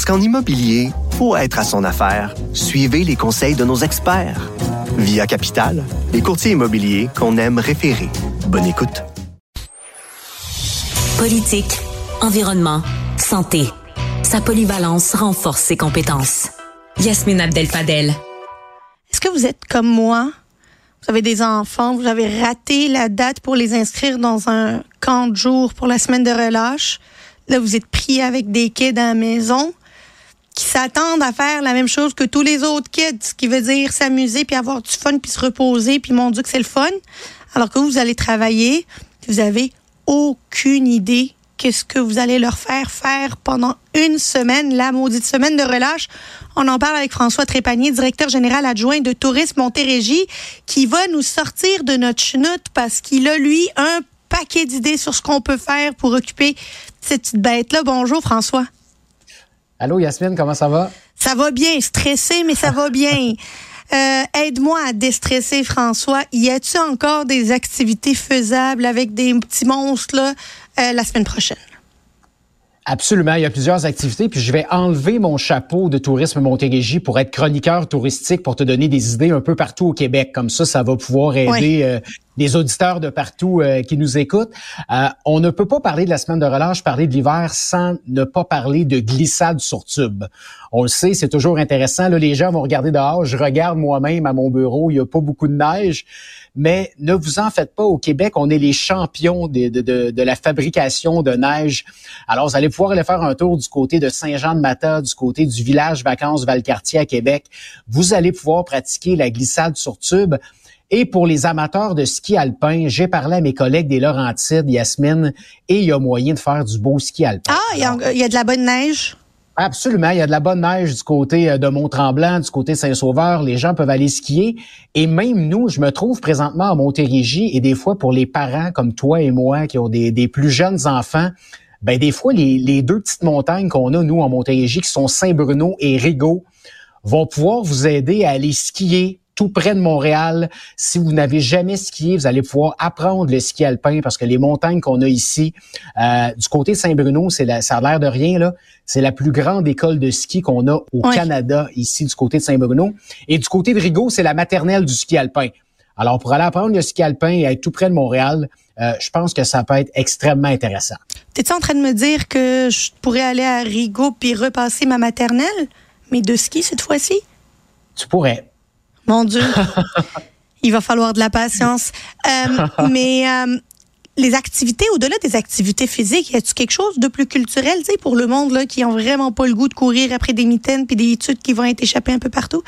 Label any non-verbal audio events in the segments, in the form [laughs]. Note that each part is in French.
Parce qu'en immobilier, pour être à son affaire, suivez les conseils de nos experts. Via Capital, les courtiers immobiliers qu'on aime référer. Bonne écoute. Politique, environnement, santé. Sa polyvalence renforce ses compétences. Yasmine Abdel-Fadel. Est-ce que vous êtes comme moi? Vous avez des enfants, vous avez raté la date pour les inscrire dans un camp de jour pour la semaine de relâche. Là, vous êtes pris avec des kids à la maison qui s'attendent à faire la même chose que tous les autres kids, ce qui veut dire s'amuser puis avoir du fun puis se reposer puis mon Dieu que c'est le fun. Alors que vous, allez travailler, vous avez aucune idée qu'est-ce que vous allez leur faire faire pendant une semaine, la maudite semaine de relâche. On en parle avec François Trépanier, directeur général adjoint de Tourisme Montérégie, qui va nous sortir de notre chenoute parce qu'il a, lui, un paquet d'idées sur ce qu'on peut faire pour occuper cette petite bête-là. Bonjour, François. Allô, Yasmine, comment ça va? Ça va bien, stressé, mais ça va bien. [laughs] Euh, Aide-moi à déstresser, François. Y a-t-il encore des activités faisables avec des petits monstres là, euh, la semaine prochaine? Absolument, il y a plusieurs activités, puis je vais enlever mon chapeau de tourisme Montérégie pour être chroniqueur touristique pour te donner des idées un peu partout au Québec. Comme ça, ça va pouvoir aider Oui. euh, les auditeurs de partout euh, qui nous écoutent. Euh, on ne peut pas parler de la semaine de relâche, parler de l'hiver sans ne pas parler de glissade sur tube. On le sait, c'est toujours intéressant. Là, les gens vont regarder dehors. Je regarde moi-même à mon bureau, il n'y a pas beaucoup de neige. Mais ne vous en faites pas, au Québec, on est les champions de, de, de, de la fabrication de neige. Alors, vous allez pouvoir aller faire un tour du côté de Saint-Jean-de-Mata, du côté du village vacances Valcartier à Québec. Vous allez pouvoir pratiquer la glissade sur tube. Et pour les amateurs de ski alpin, j'ai parlé à mes collègues des Laurentides, Yasmine, et il y a moyen de faire du beau ski alpin. Ah, il y, a- il y a de la bonne neige? Absolument, il y a de la bonne neige du côté euh, de Mont-Tremblant, du côté Saint-Sauveur, les gens peuvent aller skier et même nous, je me trouve présentement à Montérégie et des fois pour les parents comme toi et moi qui ont des, des plus jeunes enfants, ben des fois les, les deux petites montagnes qu'on a nous en Montérégie qui sont Saint-Bruno et Rigaud vont pouvoir vous aider à aller skier tout près de Montréal. Si vous n'avez jamais skié, vous allez pouvoir apprendre le ski alpin parce que les montagnes qu'on a ici, euh, du côté de Saint-Bruno, c'est la, ça a l'air de rien là, c'est la plus grande école de ski qu'on a au Oui. Canada ici du côté de Saint-Bruno. Et du côté de Rigaud, c'est la maternelle du ski alpin. Alors pour aller apprendre le ski alpin et être tout près de Montréal, euh, je pense que ça peut être extrêmement intéressant. T'es-tu en train de me dire que je pourrais aller à Rigaud puis repasser ma maternelle, mais de ski cette fois-ci? Tu pourrais. Mon Dieu, [laughs] il va falloir de la patience. Euh, [laughs] mais euh, les activités, au-delà des activités physiques, y a-tu quelque chose de plus culturel, pour le monde là, qui ont vraiment pas le goût de courir après des mitaines puis des études qui vont être échappées un peu partout?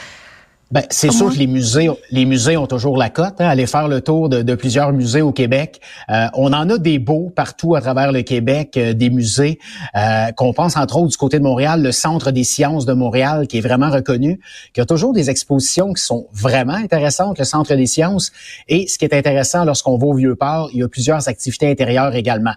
Ben, c'est Comment? sûr que les musées, les musées ont toujours la cote. Hein, aller faire le tour de, de plusieurs musées au Québec. Euh, on en a des beaux partout à travers le Québec, euh, des musées euh, qu'on pense entre autres du côté de Montréal, le Centre des sciences de Montréal, qui est vraiment reconnu, qui a toujours des expositions qui sont vraiment intéressantes, le Centre des sciences. Et ce qui est intéressant lorsqu'on va au Vieux-Port, il y a plusieurs activités intérieures également.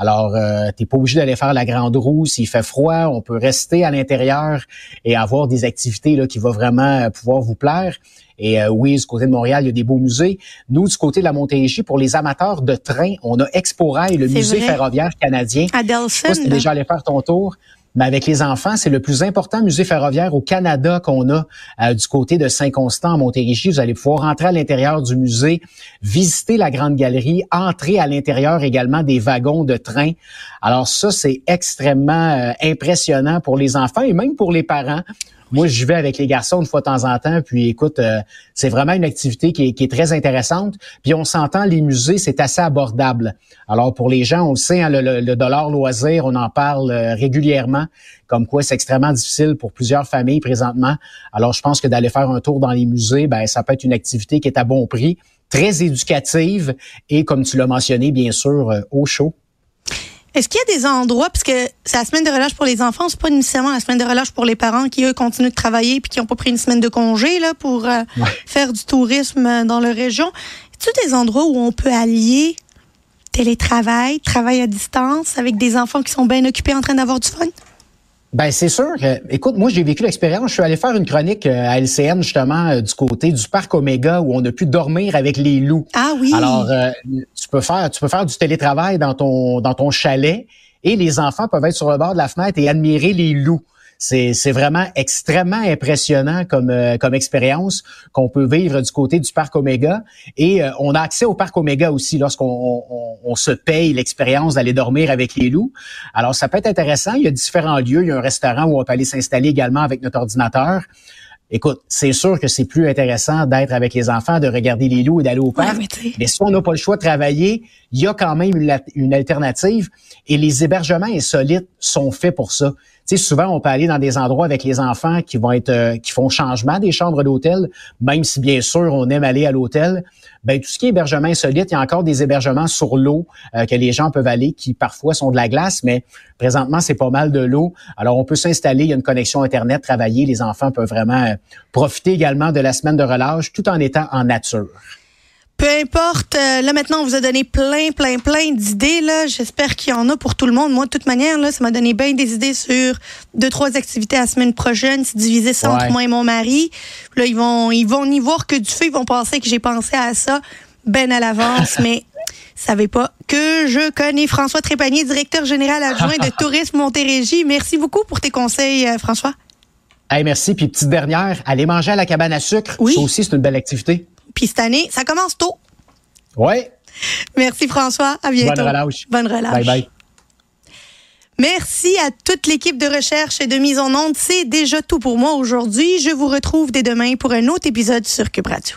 Alors, euh, t'es pas obligé d'aller faire la grande roue s'il fait froid. On peut rester à l'intérieur et avoir des activités là, qui vont vraiment euh, pouvoir vous plaire. Et euh, oui, du côté de Montréal, il y a des beaux musées. Nous, du côté de la Montérégie, pour les amateurs de train, on a Expo Rail, le musée vrai. ferroviaire canadien. À Je sais pas Delson, si t'es là. déjà allé faire ton tour. Mais avec les enfants, c'est le plus important musée ferroviaire au Canada qu'on a euh, du côté de Saint-Constant, en Montérégie. Vous allez pouvoir rentrer à l'intérieur du musée, visiter la grande galerie, entrer à l'intérieur également des wagons de train. Alors ça, c'est extrêmement euh, impressionnant pour les enfants et même pour les parents. Moi, je vais avec les garçons une fois de temps en temps, puis écoute, euh, c'est vraiment une activité qui est, qui est très intéressante. Puis on s'entend, les musées, c'est assez abordable. Alors pour les gens, on le sait, hein, le, le- le dollar loisir, on en parle euh, régulièrement, comme quoi c'est extrêmement difficile pour plusieurs familles présentement. Alors je pense que d'aller faire un tour dans les musées, ben ça peut être une activité qui est à bon prix, très éducative et comme tu l'as mentionné, bien sûr, euh, au chaud. Est-ce qu'il y a des endroits, parce que c'est la semaine de relâche pour les enfants, c'est pas nécessairement la semaine de relâche pour les parents qui, eux, continuent de travailler puis qui n'ont pas pris une semaine de congé là, pour euh, faire du tourisme euh, dans leur région. A des endroits où on peut allier télétravail, travail à distance avec des enfants qui sont bien occupés en train d'avoir du fun? Ben c'est sûr. écoute, moi j'ai vécu l'expérience. Je suis allé faire une chronique euh, à LCN justement euh, du côté du parc Omega où on a pu dormir avec les loups. Ah oui. Alors euh, tu peux faire tu peux faire du télétravail dans ton dans ton chalet et les enfants peuvent être sur le bord de la fenêtre et admirer les loups. C'est vraiment extrêmement impressionnant comme, euh, comme expérience qu'on peut vivre du côté du parc Omega. Et euh, on a accès au parc Omega aussi lorsqu'on on, se paye l'expérience d'aller dormir avec les loups. Alors, ça peut être intéressant. Il y a différents lieux. Il y a un restaurant où on peut aller s'installer également avec notre ordinateur. Écoute, c'est sûr que c'est plus intéressant d'être avec les enfants, de regarder les loups et d'aller au parc. mais, si on n'a pas le choix de travailler, il y a quand même une alternative. Et les hébergements insolites sont faits pour ça sais, souvent, on peut aller dans des endroits avec les enfants qui vont être, euh, qui font changement des chambres d'hôtel, même si bien sûr on aime aller à l'hôtel. Ben tout ce qui est hébergement insolite, il y a encore des hébergements sur l'eau euh, que les gens peuvent aller, qui parfois sont de la glace, mais présentement c'est pas mal de l'eau. Alors on peut s'installer, il y a une connexion internet, travailler. Les enfants peuvent vraiment euh, profiter également de la semaine de relâche, tout en étant en nature. Peu importe, euh, là maintenant on vous a donné plein, plein, plein d'idées. Là, j'espère qu'il y en a pour tout le monde. Moi, de toute manière, là, ça m'a donné bien des idées sur deux, trois activités la semaine prochaine. C'est divisé ça entre moi et mon mari. Là, ils vont, ils vont n'y voir que du feu. Ils vont penser que j'ai pensé à ça ben à l'avance, [laughs] mais savez pas que je connais François Trépanier, directeur général adjoint de [laughs] Tourisme Montérégie. Merci beaucoup pour tes conseils, euh, François. Hey, merci. Puis petite dernière, aller manger à la cabane à sucre. Oui. Ça aussi, c'est une belle activité. Puis cette année, ça commence tôt. Oui. Merci François. À bientôt. Bonne relâche. Bonne relâche. Bye bye. Merci à toute l'équipe de recherche et de mise en onde. C'est déjà tout pour moi aujourd'hui. Je vous retrouve dès demain pour un autre épisode sur Cube Radio.